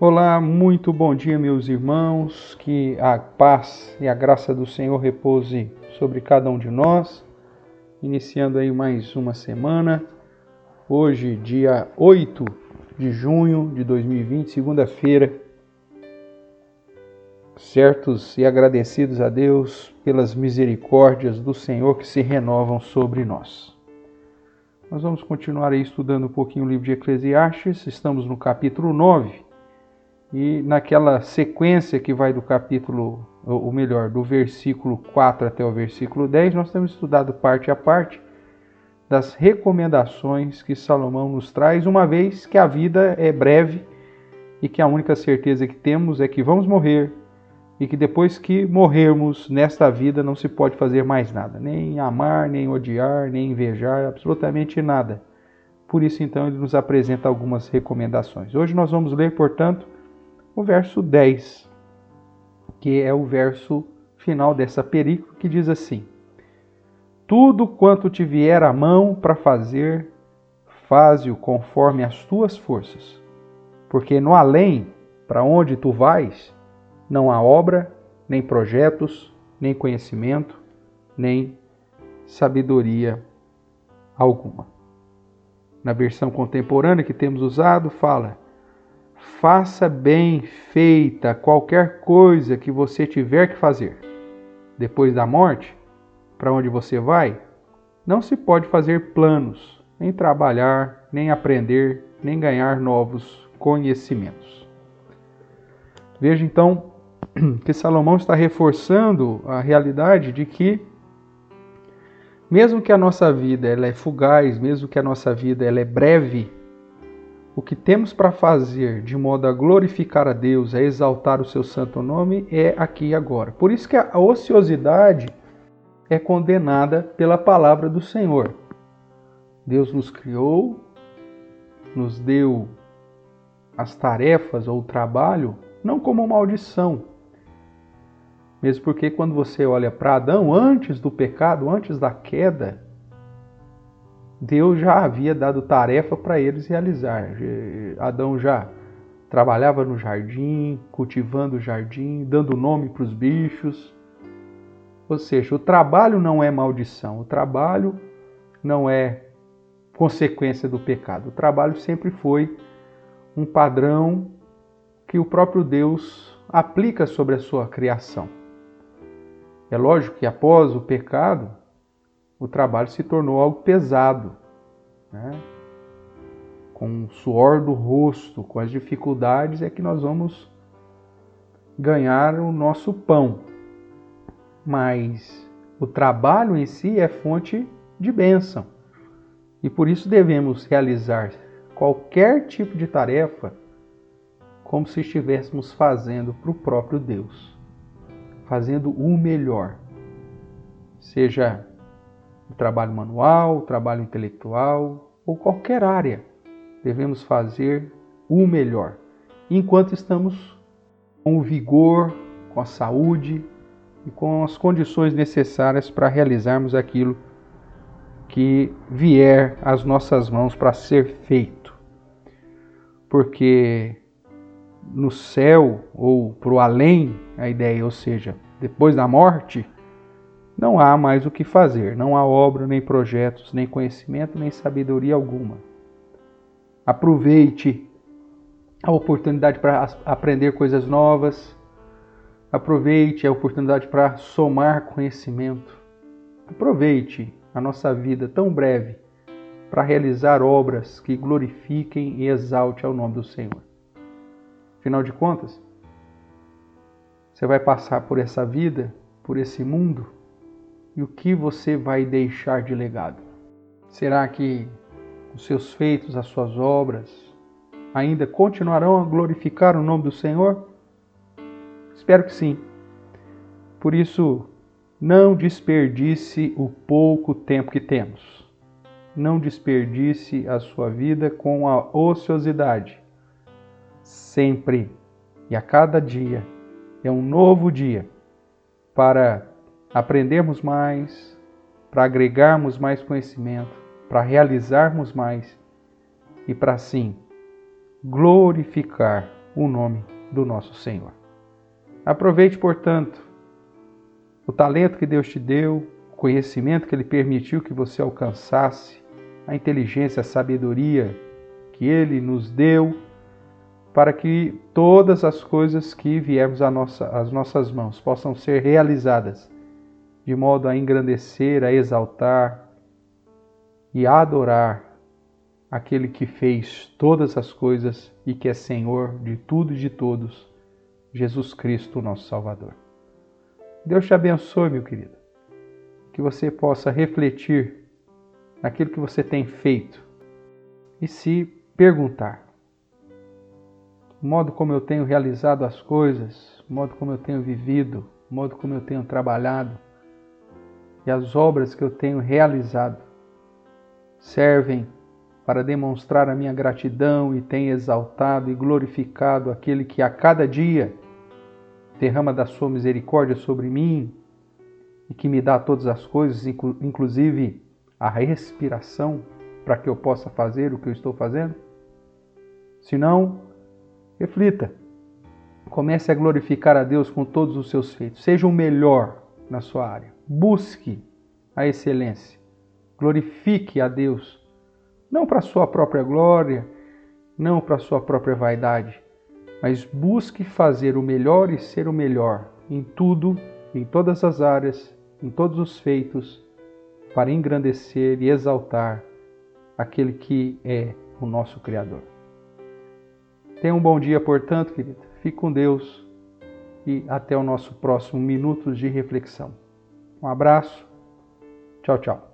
Olá, muito bom dia, meus irmãos. Que a paz e a graça do Senhor repouse sobre cada um de nós. Iniciando aí mais uma semana. Hoje, dia 8 de junho de 2020, segunda-feira. Certos e agradecidos a Deus pelas misericórdias do Senhor que se renovam sobre nós. Nós vamos continuar aí estudando um pouquinho o livro de Eclesiastes. Estamos no capítulo 9 e naquela sequência que vai do capítulo, ou melhor, do versículo 4 até o versículo 10, nós temos estudado parte a parte das recomendações que Salomão nos traz, uma vez que a vida é breve e que a única certeza que temos é que vamos morrer e que depois que morrermos nesta vida não se pode fazer mais nada, nem amar, nem odiar, nem invejar, absolutamente nada. Por isso, então, ele nos apresenta algumas recomendações. Hoje nós vamos ler, portanto, o verso 10, que é o verso final dessa perícola, que diz assim: Tudo quanto te vier à mão para fazer, faze-o conforme as tuas forças, porque no além, para onde tu vais, não há obra, nem projetos, nem conhecimento, nem sabedoria alguma. Na versão contemporânea que temos usado, fala: faça bem feita qualquer coisa que você tiver que fazer. Depois da morte, para onde você vai, não se pode fazer planos, nem trabalhar, nem aprender, nem ganhar novos conhecimentos. Veja então que Salomão está reforçando a realidade de que mesmo que a nossa vida ela é fugaz, mesmo que a nossa vida ela é breve, o que temos para fazer de modo a glorificar a Deus, a exaltar o seu santo nome, é aqui e agora. Por isso que a ociosidade é condenada pela palavra do Senhor. Deus nos criou, nos deu as tarefas ou o trabalho, não como maldição. Mesmo porque quando você olha para Adão, antes do pecado, antes da queda, Deus já havia dado tarefa para eles realizar. Adão já trabalhava no jardim, cultivando o jardim, dando nome para os bichos. Ou seja, o trabalho não é maldição, o trabalho não é consequência do pecado. O trabalho sempre foi um padrão que o próprio Deus aplica sobre a sua criação. É lógico que após o pecado, o trabalho se tornou algo pesado, né? com o suor do rosto, com as dificuldades, é que nós vamos ganhar o nosso pão. Mas o trabalho em si é fonte de bênção. E por isso devemos realizar qualquer tipo de tarefa como se estivéssemos fazendo para o próprio Deus, fazendo o melhor. Seja o trabalho manual, o trabalho intelectual ou qualquer área. Devemos fazer o melhor, enquanto estamos com o vigor, com a saúde e com as condições necessárias para realizarmos aquilo que vier às nossas mãos para ser feito. Porque no céu ou para o além, a ideia, ou seja, depois da morte, não há mais o que fazer, não há obra, nem projetos, nem conhecimento, nem sabedoria alguma. Aproveite a oportunidade para aprender coisas novas, aproveite a oportunidade para somar conhecimento, aproveite a nossa vida tão breve para realizar obras que glorifiquem e exalte ao nome do Senhor. Afinal de contas, você vai passar por essa vida, por esse mundo, e o que você vai deixar de legado? Será que os seus feitos, as suas obras, ainda continuarão a glorificar o nome do Senhor? Espero que sim. Por isso, não desperdice o pouco tempo que temos. Não desperdice a sua vida com a ociosidade. Sempre e a cada dia é um novo dia para aprendermos mais, para agregarmos mais conhecimento, para realizarmos mais e para assim glorificar o nome do nosso Senhor. Aproveite, portanto, o talento que Deus te deu, o conhecimento que Ele permitiu que você alcançasse, a inteligência, a sabedoria que Ele nos deu, para que todas as coisas que viermos às nossa, nossas mãos possam ser realizadas, de modo a engrandecer, a exaltar e a adorar aquele que fez todas as coisas e que é Senhor de tudo e de todos, Jesus Cristo, nosso Salvador. Deus te abençoe, meu querido. Que você possa refletir naquilo que você tem feito e se perguntar: o modo como eu tenho realizado as coisas, o modo como eu tenho vivido, o modo como eu tenho trabalhado e as obras que eu tenho realizado servem para demonstrar a minha gratidão e tem exaltado e glorificado aquele que a cada dia derrama da sua misericórdia sobre mim e que me dá todas as coisas, inclusive a respiração, para que eu possa fazer o que eu estou fazendo? Se não, reflita. Comece a glorificar a Deus com todos os seus feitos. Seja o melhor na sua área. Busque a excelência. Glorifique a Deus não para sua própria glória, não para sua própria vaidade, mas busque fazer o melhor e ser o melhor em tudo, em todas as áreas, em todos os feitos, para engrandecer e exaltar aquele que é o nosso Criador. Tenha um bom dia, portanto, querido. Fique com Deus e até o nosso próximo Minutos de Reflexão. Um abraço. Tchau, tchau.